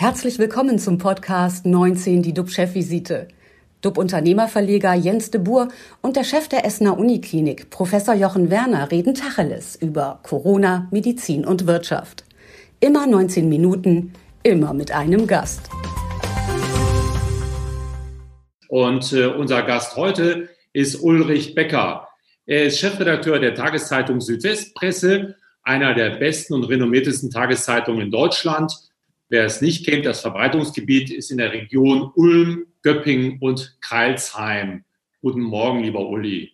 Herzlich willkommen zum Podcast 19, die DUB-Chefvisite. DUB-Unternehmerverleger Jens de Boer und der Chef der Essener Uniklinik, Professor Jochen Werner, reden Tacheles über Corona, Medizin und Wirtschaft. Immer 19 Minuten, immer mit einem Gast. Und äh, unser Gast heute ist Ulrich Becker. Er ist Chefredakteur der Tageszeitung Südwestpresse, einer der besten und renommiertesten Tageszeitungen in Deutschland. Wer es nicht kennt, das Verbreitungsgebiet ist in der Region Ulm, Göppingen und Kreilsheim. Guten Morgen, lieber Uli.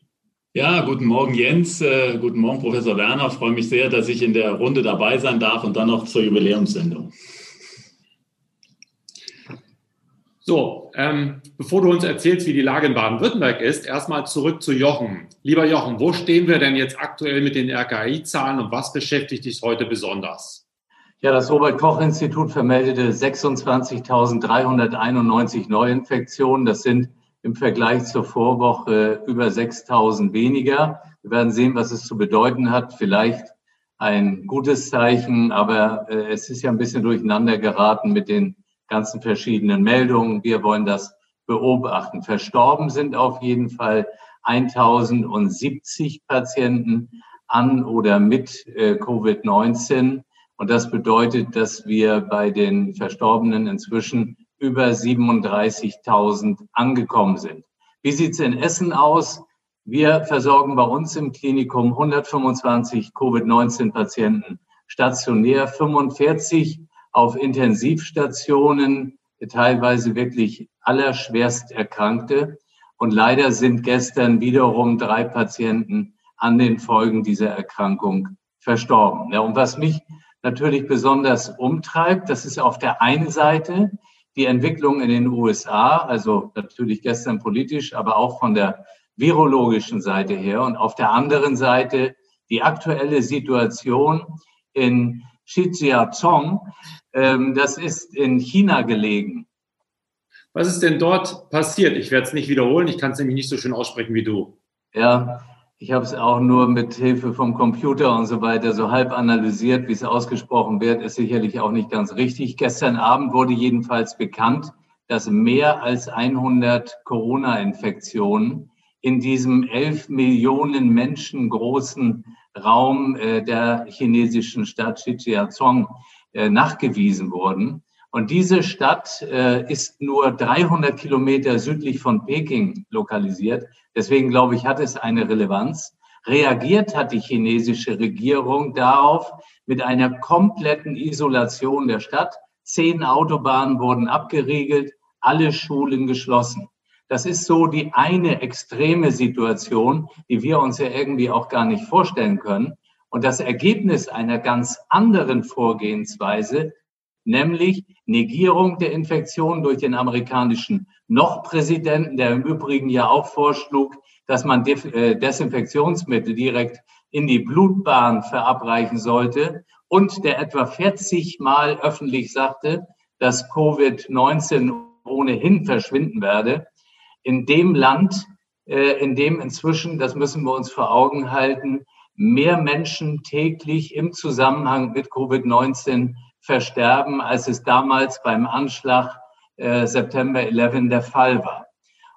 Ja, guten Morgen, Jens. Äh, guten Morgen, Professor Werner. Ich freue mich sehr, dass ich in der Runde dabei sein darf und dann noch zur Jubiläumssendung. So, ähm, bevor du uns erzählst, wie die Lage in Baden-Württemberg ist, erstmal zurück zu Jochen. Lieber Jochen, wo stehen wir denn jetzt aktuell mit den RKI-Zahlen und was beschäftigt dich heute besonders? Ja, das Robert-Koch-Institut vermeldete 26.391 Neuinfektionen. Das sind im Vergleich zur Vorwoche über 6.000 weniger. Wir werden sehen, was es zu bedeuten hat. Vielleicht ein gutes Zeichen, aber äh, es ist ja ein bisschen durcheinander geraten mit den ganzen verschiedenen Meldungen. Wir wollen das beobachten. Verstorben sind auf jeden Fall 1070 Patienten an oder mit äh, Covid-19. Und das bedeutet, dass wir bei den Verstorbenen inzwischen über 37.000 angekommen sind. Wie sieht's in Essen aus? Wir versorgen bei uns im Klinikum 125 Covid-19-Patienten stationär, 45 auf Intensivstationen, teilweise wirklich allerschwerst Erkrankte. Und leider sind gestern wiederum drei Patienten an den Folgen dieser Erkrankung verstorben. Ja, und was mich natürlich besonders umtreibt, das ist auf der einen Seite die Entwicklung in den USA, also natürlich gestern politisch, aber auch von der virologischen Seite her. Und auf der anderen Seite die aktuelle Situation in Shijiazhuang, ähm, das ist in China gelegen. Was ist denn dort passiert? Ich werde es nicht wiederholen, ich kann es nämlich nicht so schön aussprechen wie du. Ja, ich habe es auch nur mit Hilfe vom Computer und so weiter so halb analysiert, wie es ausgesprochen wird, ist sicherlich auch nicht ganz richtig. Gestern Abend wurde jedenfalls bekannt, dass mehr als 100 Corona-Infektionen in diesem 11 Millionen Menschen großen Raum äh, der chinesischen Stadt Shijiazhuang äh, nachgewiesen wurden. Und diese Stadt äh, ist nur 300 Kilometer südlich von Peking lokalisiert. Deswegen glaube ich, hat es eine Relevanz. Reagiert hat die chinesische Regierung darauf mit einer kompletten Isolation der Stadt. Zehn Autobahnen wurden abgeriegelt, alle Schulen geschlossen. Das ist so die eine extreme Situation, die wir uns ja irgendwie auch gar nicht vorstellen können. Und das Ergebnis einer ganz anderen Vorgehensweise, nämlich Negierung der Infektion durch den amerikanischen Noch-Präsidenten, der im Übrigen ja auch vorschlug, dass man äh, Desinfektionsmittel direkt in die Blutbahn verabreichen sollte. Und der etwa 40 Mal öffentlich sagte, dass Covid-19 ohnehin verschwinden werde. In dem Land, äh, in dem inzwischen, das müssen wir uns vor Augen halten, mehr Menschen täglich im Zusammenhang mit Covid-19 versterben, als es damals beim Anschlag äh, September 11 der Fall war.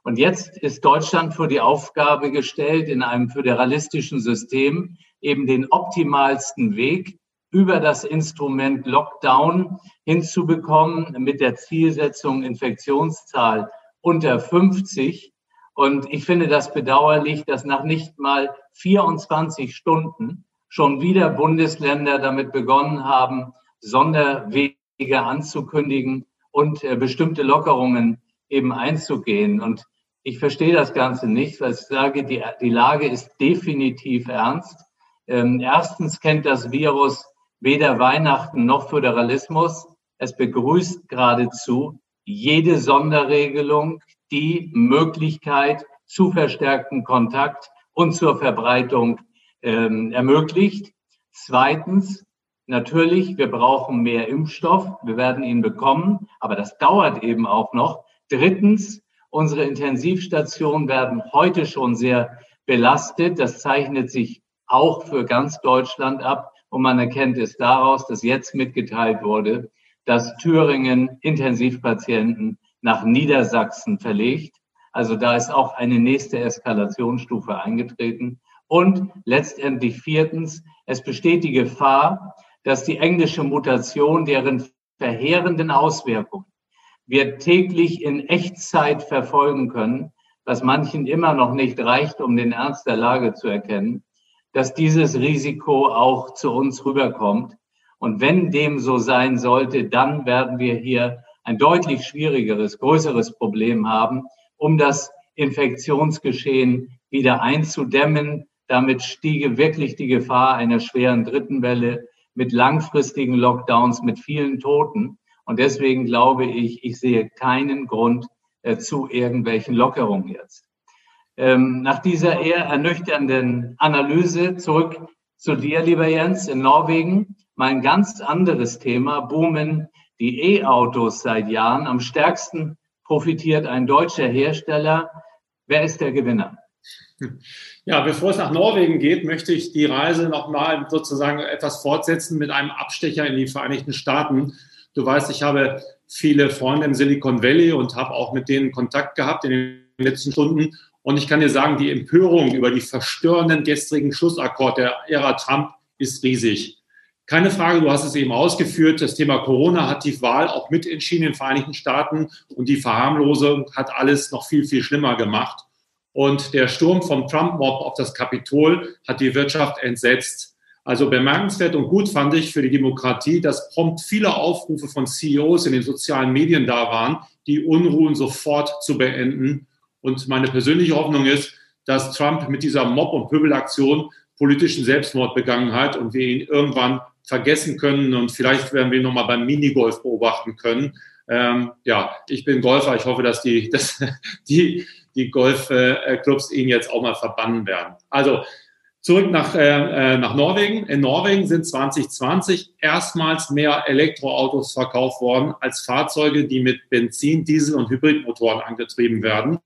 Und jetzt ist Deutschland vor die Aufgabe gestellt, in einem föderalistischen System eben den optimalsten Weg über das Instrument Lockdown hinzubekommen mit der Zielsetzung Infektionszahl unter 50. Und ich finde das bedauerlich, dass nach nicht mal 24 Stunden schon wieder Bundesländer damit begonnen haben, Sonderwege anzukündigen und äh, bestimmte Lockerungen eben einzugehen. Und ich verstehe das Ganze nicht, weil ich sage, die, die Lage ist definitiv ernst. Ähm, erstens kennt das Virus weder Weihnachten noch Föderalismus. Es begrüßt geradezu jede Sonderregelung die Möglichkeit zu verstärkten Kontakt und zur Verbreitung ähm, ermöglicht. Zweitens, natürlich, wir brauchen mehr Impfstoff. Wir werden ihn bekommen, aber das dauert eben auch noch. Drittens, unsere Intensivstationen werden heute schon sehr belastet. Das zeichnet sich auch für ganz Deutschland ab. Und man erkennt es daraus, dass jetzt mitgeteilt wurde, dass Thüringen Intensivpatienten nach Niedersachsen verlegt. Also da ist auch eine nächste Eskalationsstufe eingetreten. Und letztendlich viertens, es besteht die Gefahr, dass die englische Mutation, deren verheerenden Auswirkungen wir täglich in Echtzeit verfolgen können, was manchen immer noch nicht reicht, um den Ernst der Lage zu erkennen, dass dieses Risiko auch zu uns rüberkommt. Und wenn dem so sein sollte, dann werden wir hier ein deutlich schwierigeres, größeres Problem haben, um das Infektionsgeschehen wieder einzudämmen. Damit stiege wirklich die Gefahr einer schweren dritten Welle mit langfristigen Lockdowns, mit vielen Toten. Und deswegen glaube ich, ich sehe keinen Grund äh, zu irgendwelchen Lockerungen jetzt. Ähm, nach dieser eher ernüchternden Analyse zurück zu dir, lieber Jens, in Norwegen. Mein ganz anderes Thema, boomen die E-Autos seit Jahren. Am stärksten profitiert ein deutscher Hersteller. Wer ist der Gewinner? Ja, bevor es nach Norwegen geht, möchte ich die Reise nochmal sozusagen etwas fortsetzen mit einem Abstecher in die Vereinigten Staaten. Du weißt, ich habe viele Freunde im Silicon Valley und habe auch mit denen Kontakt gehabt in den letzten Stunden. Und ich kann dir sagen, die Empörung über die verstörenden gestrigen Schlussakkord der Ära Trump ist riesig. Keine Frage, du hast es eben ausgeführt, das Thema Corona hat die Wahl auch mitentschieden in den Vereinigten Staaten und die Verharmlosung hat alles noch viel, viel schlimmer gemacht. Und der Sturm vom Trump-Mob auf das Kapitol hat die Wirtschaft entsetzt. Also bemerkenswert und gut fand ich für die Demokratie, dass prompt viele Aufrufe von CEOs in den sozialen Medien da waren, die Unruhen sofort zu beenden. Und meine persönliche Hoffnung ist, dass Trump mit dieser Mob- und Pöbelaktion politischen Selbstmord begangen hat und wir ihn irgendwann vergessen können und vielleicht werden wir ihn nochmal beim Minigolf beobachten können. Ähm, ja, ich bin Golfer. Ich hoffe, dass die, dass die die Golfclubs ihn jetzt auch mal verbannen werden. Also zurück nach, äh, äh nach Norwegen. In Norwegen sind 2020 erstmals mehr Elektroautos verkauft worden als Fahrzeuge, die mit Benzin, Diesel und Hybridmotoren angetrieben werden.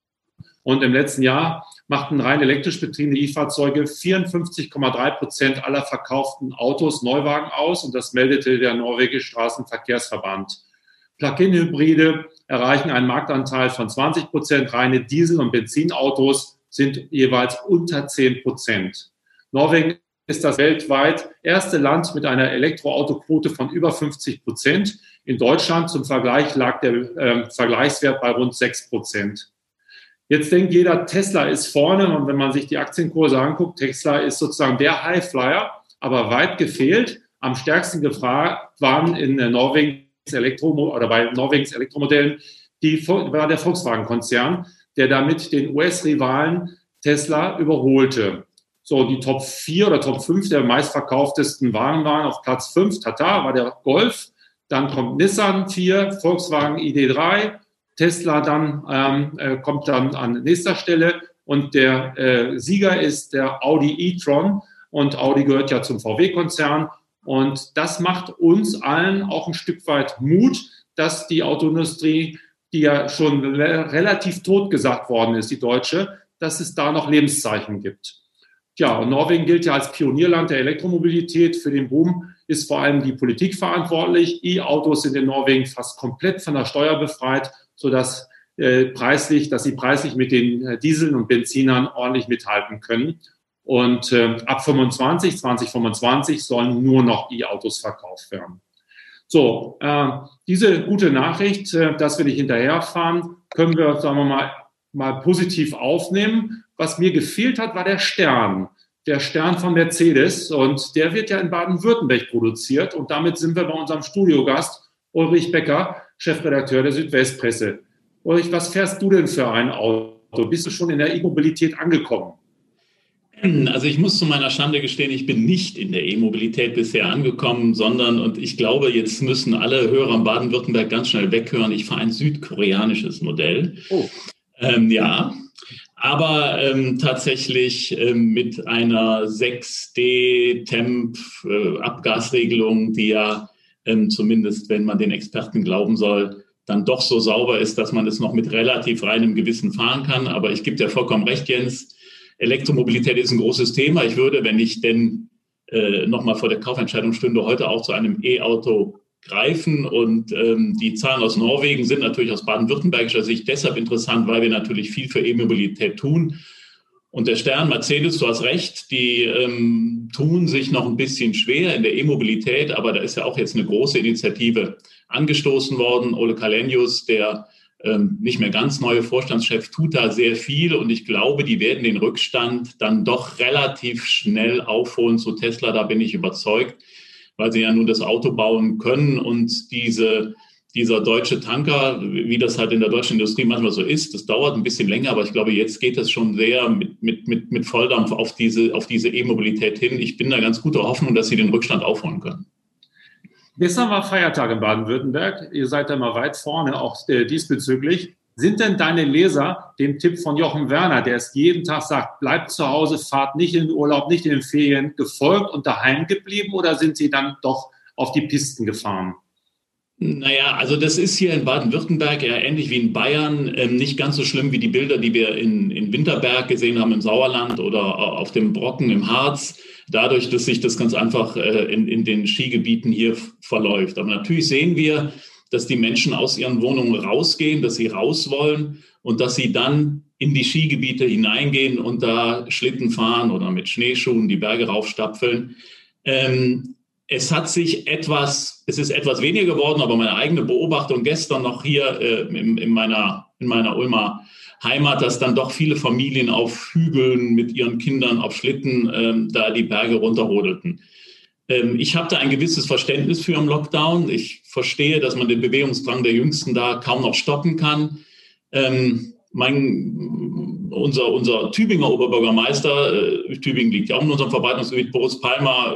Und im letzten Jahr machten rein elektrisch betriebene E-Fahrzeuge 54,3 Prozent aller verkauften Autos Neuwagen aus. Und das meldete der norwegische Straßenverkehrsverband. Plug-in-Hybride erreichen einen Marktanteil von 20 Prozent. Reine Diesel- und Benzinautos sind jeweils unter 10 Prozent. Norwegen ist das weltweit erste Land mit einer Elektroautoquote von über 50 Prozent. In Deutschland zum Vergleich lag der äh, Vergleichswert bei rund 6 Prozent. Jetzt denkt jeder, Tesla ist vorne und wenn man sich die Aktienkurse anguckt, Tesla ist sozusagen der Highflyer, aber weit gefehlt. Am stärksten gefragt waren in Norwegen Elektro oder bei Norwegens Elektromodellen, die war der Volkswagen-Konzern, der damit den US-Rivalen Tesla überholte. So, die Top 4 oder Top 5 der meistverkauftesten Wagen waren auf Platz 5, Tata war der Golf, dann kommt Nissan 4, Volkswagen ID3, Tesla dann ähm, äh, kommt dann an nächster Stelle und der äh, Sieger ist der Audi e-tron und Audi gehört ja zum VW-Konzern und das macht uns allen auch ein Stück weit Mut, dass die Autoindustrie, die ja schon relativ tot gesagt worden ist, die deutsche, dass es da noch Lebenszeichen gibt. Ja, und Norwegen gilt ja als Pionierland der Elektromobilität. Für den Boom ist vor allem die Politik verantwortlich. E-Autos sind in Norwegen fast komplett von der Steuer befreit, sodass äh, preislich, dass sie preislich mit den äh, Dieseln und Benzinern ordentlich mithalten können. Und äh, ab 25, 2025 sollen nur noch E-Autos verkauft werden. So, äh, diese gute Nachricht, äh, dass wir nicht hinterherfahren, können wir, sagen wir mal, mal positiv aufnehmen. Was mir gefehlt hat, war der Stern. Der Stern von Mercedes. Und der wird ja in Baden-Württemberg produziert. Und damit sind wir bei unserem Studiogast Ulrich Becker, Chefredakteur der Südwestpresse. Ulrich, was fährst du denn für ein Auto? Bist du schon in der E-Mobilität angekommen? Also ich muss zu meiner Schande gestehen, ich bin nicht in der E-Mobilität bisher angekommen, sondern, und ich glaube, jetzt müssen alle Hörer in Baden-Württemberg ganz schnell weghören, ich fahre ein südkoreanisches Modell. Oh. Ähm, ja, aber ähm, tatsächlich ähm, mit einer 6D-Temp-Abgasregelung, äh, die ja ähm, zumindest, wenn man den Experten glauben soll, dann doch so sauber ist, dass man es noch mit relativ reinem Gewissen fahren kann. Aber ich gebe dir vollkommen recht, Jens Elektromobilität ist ein großes Thema. Ich würde, wenn ich denn äh, nochmal vor der Kaufentscheidung stünde, heute auch zu einem E-Auto greifen. Und ähm, die Zahlen aus Norwegen sind natürlich aus baden-württembergischer Sicht deshalb interessant, weil wir natürlich viel für E-Mobilität tun. Und der Stern Mercedes, du hast recht, die ähm, tun sich noch ein bisschen schwer in der E-Mobilität, aber da ist ja auch jetzt eine große Initiative angestoßen worden. Ole Kalenius, der nicht mehr ganz neue Vorstandschef, tut da sehr viel und ich glaube, die werden den Rückstand dann doch relativ schnell aufholen zu Tesla, da bin ich überzeugt, weil sie ja nun das Auto bauen können und diese dieser deutsche Tanker, wie das halt in der deutschen Industrie manchmal so ist, das dauert ein bisschen länger, aber ich glaube, jetzt geht es schon sehr mit, mit, mit, mit Volldampf auf diese, auf diese E-Mobilität hin. Ich bin da ganz guter Hoffnung, dass sie den Rückstand aufholen können. Gestern war Feiertag in Baden-Württemberg. Ihr seid da mal weit vorne, auch äh, diesbezüglich. Sind denn deine Leser dem Tipp von Jochen Werner, der es jeden Tag sagt, bleibt zu Hause, fahrt nicht in den Urlaub, nicht in den Ferien, gefolgt und daheim geblieben oder sind sie dann doch auf die Pisten gefahren? Naja, also das ist hier in Baden-Württemberg ja ähnlich wie in Bayern ähm, nicht ganz so schlimm wie die Bilder, die wir in, in Winterberg gesehen haben im Sauerland oder auf dem Brocken im Harz. Dadurch, dass sich das ganz einfach äh, in, in den Skigebieten hier verläuft. Aber natürlich sehen wir, dass die Menschen aus ihren Wohnungen rausgehen, dass sie raus wollen und dass sie dann in die Skigebiete hineingehen und da Schlitten fahren oder mit Schneeschuhen die Berge raufstapfeln. Ähm, es hat sich etwas, es ist etwas weniger geworden, aber meine eigene Beobachtung gestern noch hier äh, in, in, meiner, in meiner Ulmer Heimat, dass dann doch viele Familien auf Hügeln mit ihren Kindern auf Schlitten ähm, da die Berge runterrodelten. Ähm, ich habe da ein gewisses Verständnis für im Lockdown. Ich verstehe, dass man den Bewegungsdrang der Jüngsten da kaum noch stoppen kann. Ähm, mein, unser, unser Tübinger Oberbürgermeister, äh, Tübingen liegt ja auch in unserem Verbreitungsgebiet, Boris Palmer,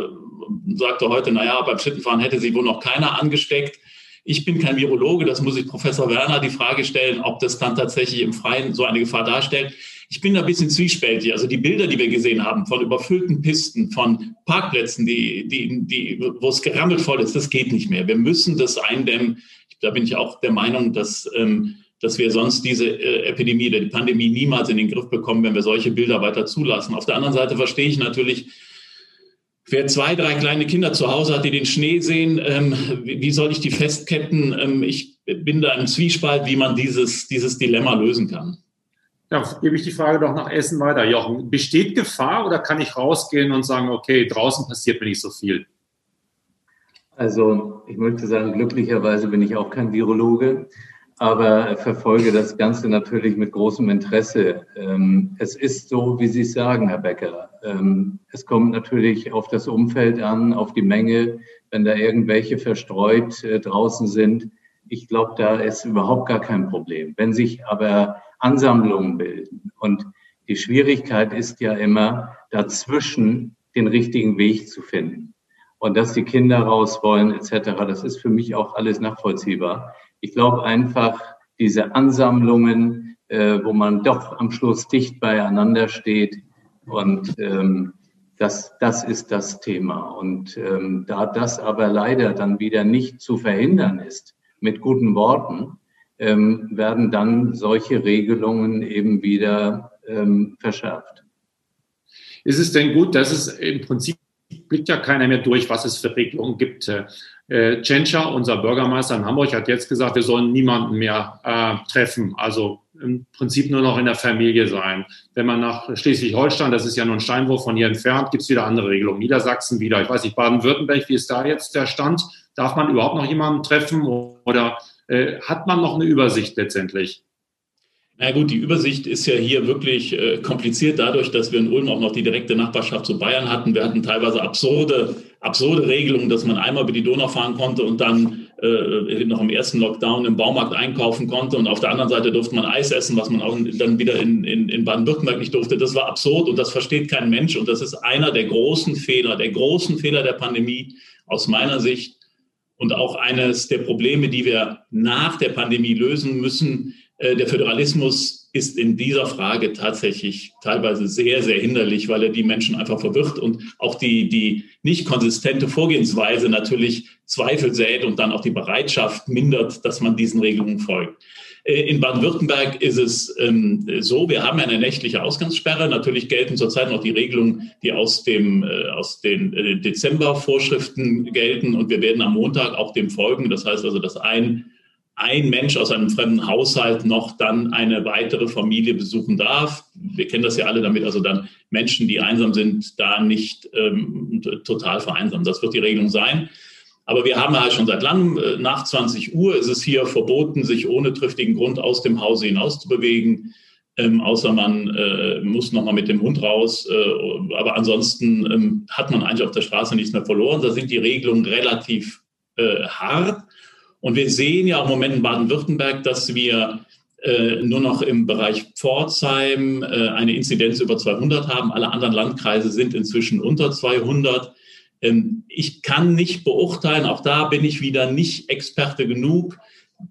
sagte heute, naja, beim Schlittenfahren hätte sich wohl noch keiner angesteckt. Ich bin kein Virologe, das muss ich Professor Werner die Frage stellen, ob das dann tatsächlich im Freien so eine Gefahr darstellt. Ich bin da ein bisschen zwiespältig. Also die Bilder, die wir gesehen haben von überfüllten Pisten, von Parkplätzen, die, die, die, wo es gerammelt voll ist, das geht nicht mehr. Wir müssen das eindämmen. Da bin ich auch der Meinung, dass, ähm, dass wir sonst diese äh, Epidemie oder die Pandemie niemals in den Griff bekommen, wenn wir solche Bilder weiter zulassen. Auf der anderen Seite verstehe ich natürlich, Wer zwei, drei kleine Kinder zu Hause hat, die den Schnee sehen, ähm, wie, soll ich die festketten? Ähm, ich bin da im Zwiespalt, wie man dieses, dieses Dilemma lösen kann. Ja, gebe ich die Frage doch nach Essen weiter. Jochen, besteht Gefahr oder kann ich rausgehen und sagen, okay, draußen passiert mir nicht so viel? Also ich möchte sagen, glücklicherweise bin ich auch kein Virologe aber verfolge das Ganze natürlich mit großem Interesse. Ähm, es ist so, wie Sie es sagen, Herr Becker. Ähm, es kommt natürlich auf das Umfeld an, auf die Menge, wenn da irgendwelche verstreut äh, draußen sind. Ich glaube, da ist überhaupt gar kein Problem. Wenn sich aber Ansammlungen bilden und die Schwierigkeit ist ja immer, dazwischen den richtigen Weg zu finden. Und dass die Kinder raus wollen, etc., das ist für mich auch alles nachvollziehbar. Ich glaube einfach, diese Ansammlungen, äh, wo man doch am Schluss dicht beieinander steht und ähm, das, das ist das Thema. Und ähm, da das aber leider dann wieder nicht zu verhindern ist mit guten Worten, ähm, werden dann solche Regelungen eben wieder ähm, verschärft. Ist es denn gut, dass es im Prinzip blickt ja keiner mehr durch, was es für Regelungen gibt. Äh, Tschentscher, unser Bürgermeister in Hamburg, hat jetzt gesagt, wir sollen niemanden mehr äh, treffen. Also im Prinzip nur noch in der Familie sein. Wenn man nach Schleswig-Holstein, das ist ja nur ein Steinwurf von hier entfernt, gibt es wieder andere Regelungen. Niedersachsen wieder. Ich weiß nicht, Baden-Württemberg, wie ist da jetzt der Stand? Darf man überhaupt noch jemanden treffen oder äh, hat man noch eine Übersicht letztendlich? Na gut, die Übersicht ist ja hier wirklich äh, kompliziert dadurch, dass wir in Ulm auch noch die direkte Nachbarschaft zu Bayern hatten. Wir hatten teilweise absurde, absurde Regelungen, dass man einmal über die Donau fahren konnte und dann äh, noch im ersten Lockdown im Baumarkt einkaufen konnte und auf der anderen Seite durfte man Eis essen, was man auch dann wieder in, in, in Baden-Württemberg nicht durfte. Das war absurd und das versteht kein Mensch und das ist einer der großen Fehler, der großen Fehler der Pandemie aus meiner Sicht und auch eines der Probleme, die wir nach der Pandemie lösen müssen der Föderalismus ist in dieser Frage tatsächlich teilweise sehr, sehr hinderlich, weil er die Menschen einfach verwirrt und auch die, die nicht konsistente Vorgehensweise natürlich Zweifel sät und dann auch die Bereitschaft mindert, dass man diesen Regelungen folgt. Äh, in Baden-Württemberg ist es ähm, so, wir haben eine nächtliche Ausgangssperre. Natürlich gelten zurzeit noch die Regelungen, die aus, dem, äh, aus den äh, Dezember-Vorschriften gelten. Und wir werden am Montag auch dem folgen. Das heißt also, dass ein, ein Mensch aus einem fremden Haushalt noch dann eine weitere Familie besuchen darf. Wir kennen das ja alle damit, also dann Menschen, die einsam sind, da nicht ähm, total vereinsamen. Das wird die Regelung sein. Aber wir haben halt schon seit langem, äh, nach 20 Uhr ist es hier verboten, sich ohne triftigen Grund aus dem Hause hinaus zu bewegen. Ähm, außer man äh, muss nochmal mit dem Hund raus. Äh, aber ansonsten ähm, hat man eigentlich auf der Straße nichts mehr verloren. Da sind die Regelungen relativ äh, hart. Und wir sehen ja im Moment in Baden-Württemberg, dass wir äh, nur noch im Bereich Pforzheim äh, eine Inzidenz über 200 haben. Alle anderen Landkreise sind inzwischen unter 200. Ähm, ich kann nicht beurteilen, auch da bin ich wieder nicht Experte genug,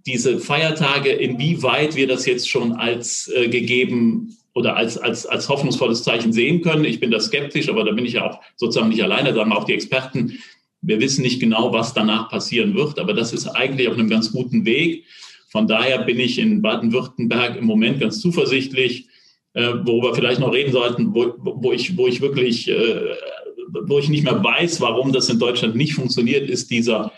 diese Feiertage, inwieweit wir das jetzt schon als äh, gegeben oder als, als, als hoffnungsvolles Zeichen sehen können. Ich bin da skeptisch, aber da bin ich ja auch sozusagen nicht alleine, sagen auch die Experten. Wir wissen nicht genau, was danach passieren wird, aber das ist eigentlich auf einem ganz guten Weg. Von daher bin ich in Baden-Württemberg im Moment ganz zuversichtlich, äh, worüber wir vielleicht noch reden sollten, wo, wo, ich, wo ich wirklich äh, wo ich nicht mehr weiß, warum das in Deutschland nicht funktioniert, ist dieser,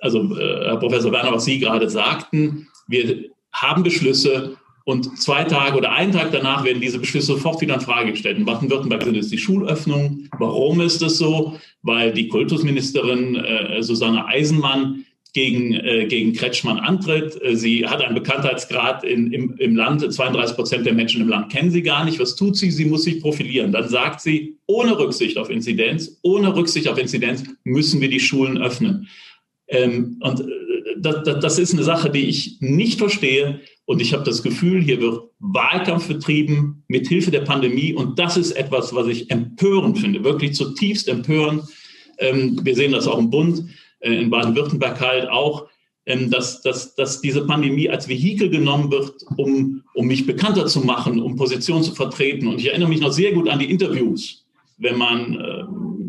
also äh, Herr Professor Werner, was Sie gerade sagten, wir haben Beschlüsse und zwei Tage oder einen Tag danach werden diese Beschlüsse sofort wieder in Frage gestellt. In Baden-Württemberg sind es die Schulöffnungen. Warum ist das so? Weil die Kultusministerin äh, Susanne Eisenmann gegen, äh, gegen Kretschmann antritt. Äh, sie hat einen Bekanntheitsgrad in, im, im Land. 32 Prozent der Menschen im Land kennen sie gar nicht. Was tut sie? Sie muss sich profilieren. Dann sagt sie, ohne Rücksicht auf Inzidenz, ohne Rücksicht auf Inzidenz müssen wir die Schulen öffnen. Ähm, und äh, das, das, das ist eine Sache, die ich nicht verstehe. Und ich habe das Gefühl, hier wird Wahlkampf betrieben mit Hilfe der Pandemie. Und das ist etwas, was ich empörend finde, wirklich zutiefst empörend. Ähm, wir sehen das auch im Bund. Äh, in Baden-Württemberg halt auch, ähm, dass, dass, dass diese Pandemie als Vehikel genommen wird, um, um mich bekannter zu machen, um Positionen zu vertreten. Und ich erinnere mich noch sehr gut an die Interviews, wenn man äh,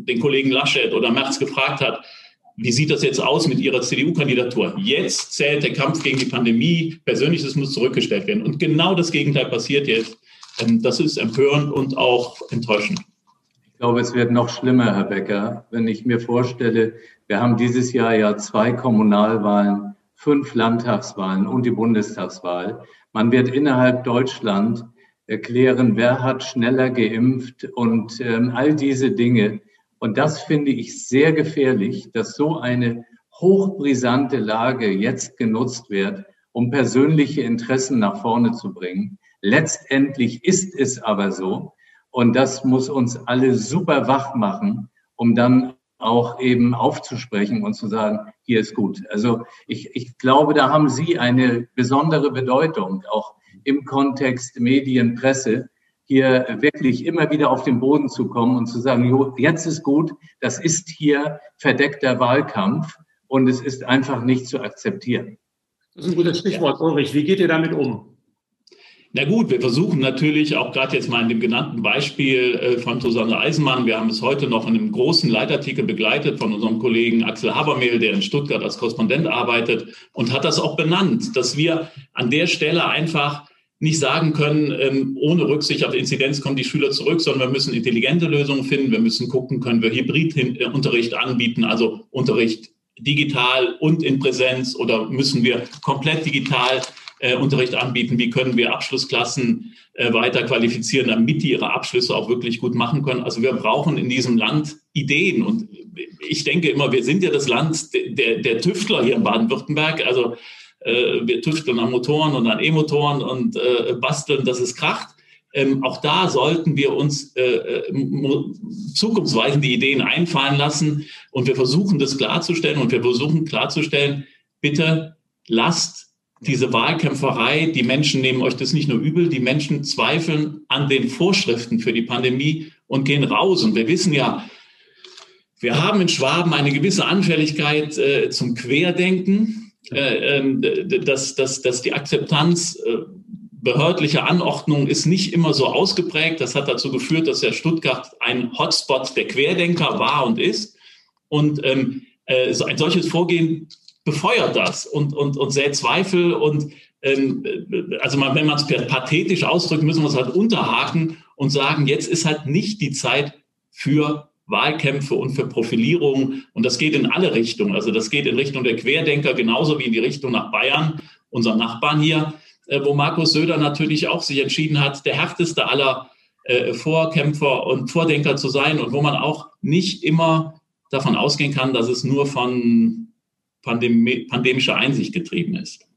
den Kollegen Laschet oder Merz gefragt hat, wie sieht das jetzt aus mit Ihrer CDU-Kandidatur? Jetzt zählt der Kampf gegen die Pandemie, Persönliches muss zurückgestellt werden. Und genau das Gegenteil passiert jetzt. Ähm, das ist empörend und auch enttäuschend. Ich glaube, es wird noch schlimmer, Herr Becker, wenn ich mir vorstelle, wir haben dieses Jahr ja zwei Kommunalwahlen, fünf Landtagswahlen und die Bundestagswahl. Man wird innerhalb Deutschland erklären, wer hat schneller geimpft und ähm, all diese Dinge. Und das finde ich sehr gefährlich, dass so eine hochbrisante Lage jetzt genutzt wird, um persönliche Interessen nach vorne zu bringen. Letztendlich ist es aber so, und das muss uns alle super wach machen, um dann auch eben aufzusprechen und zu sagen, hier ist gut. Also ich, ich glaube, da haben Sie eine besondere Bedeutung, auch im Kontext Medien, Presse, hier wirklich immer wieder auf den Boden zu kommen und zu sagen, jo, jetzt ist gut, das ist hier verdeckter Wahlkampf und es ist einfach nicht zu akzeptieren. Das ist ein gutes Stichwort, Ulrich. Wie geht ihr damit um? Na gut, wir versuchen natürlich auch gerade jetzt mal in dem genannten Beispiel äh, von Susanne Eisenmann, wir haben es heute noch in einem großen Leitartikel begleitet von unserem Kollegen Axel Habermehl, der in Stuttgart als Korrespondent arbeitet und hat das auch benannt, dass wir an der Stelle einfach nicht sagen können, ähm, ohne Rücksicht auf Inzidenz kommen die Schüler zurück, sondern wir müssen intelligente Lösungen finden. Wir müssen gucken, können wir Hybridunterricht anbieten, also Unterricht digital und in Präsenz oder müssen wir komplett digital äh, Unterricht anbieten, wie können wir Abschlussklassen äh, weiter qualifizieren, damit die ihre Abschlüsse auch wirklich gut machen können. Also wir brauchen in diesem Land Ideen und ich denke immer, wir sind ja das Land der, der Tüftler hier in Baden-Württemberg. Also wir tüfteln an Motoren und an E-Motoren und äh, basteln, dass es kracht. Ähm, auch da sollten wir uns äh, äh zukunftsweisende Ideen einfallen lassen und wir versuchen das klarzustellen und wir versuchen klarzustellen, bitte lasst diese Wahlkämpferei, die Menschen nehmen euch das nicht nur übel, die Menschen zweifeln an den Vorschriften für die Pandemie und gehen raus. Und wir wissen ja, wir haben in Schwaben eine gewisse Anfälligkeit äh, zum Querdenken, äh, äh, dass, dass, dass die Akzeptanz äh, behördlicher Anordnungen ist nicht immer so ausgeprägt. Das hat dazu geführt, dass ja Stuttgart ein Hotspot der Querdenker war und ist. Und ähm, äh, ein solches Vorgehen befeuert das und, und, und sät Zweifel und ähm, also wenn man es pathetisch ausdrückt, müssen wir es halt unterhaken und sagen, jetzt ist halt nicht die Zeit für Wahlkämpfe und für Profilierung. Und das geht in alle Richtungen. Also das geht in Richtung der Querdenker genauso wie in die Richtung nach Bayern, unseren Nachbarn hier, äh, wo Markus Söder natürlich auch sich entschieden hat, der härteste aller äh, Vorkämpfer und Vordenker zu sein und wo man auch nicht immer davon ausgehen kann, dass es nur von Pandem pandemischer Einsicht getrieben ist.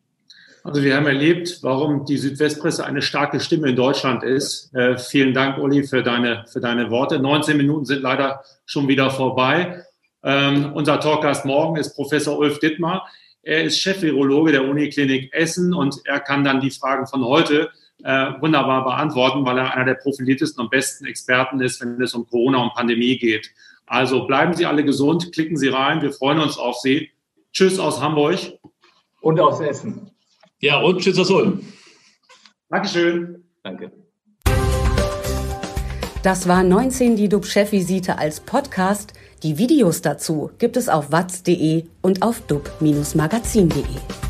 Also wir haben erlebt, warum die Südwestpresse eine starke Stimme in Deutschland ist. Äh, vielen Dank, Uli, für deine, für deine Worte. 19 Minuten sind leider schon wieder vorbei. Ähm, unser Talkgast morgen ist Professor Ulf Dittmar. Er ist Chefvirologe der Uniklinik Essen und er kann dann die Fragen von heute äh, wunderbar beantworten, weil er einer der profiliertesten und besten Experten ist, wenn es um Corona und Pandemie geht. Also bleiben Sie alle gesund, klicken Sie rein, wir freuen uns auf Sie. Tschüss aus Hamburg. Und aus Essen. Ja, und tschüss aus Ulm. Dankeschön. Danke. Das war 19 die DUB-Chefvisite als Podcast. Die Videos dazu gibt es auf watz.de und auf dub-magazin.de.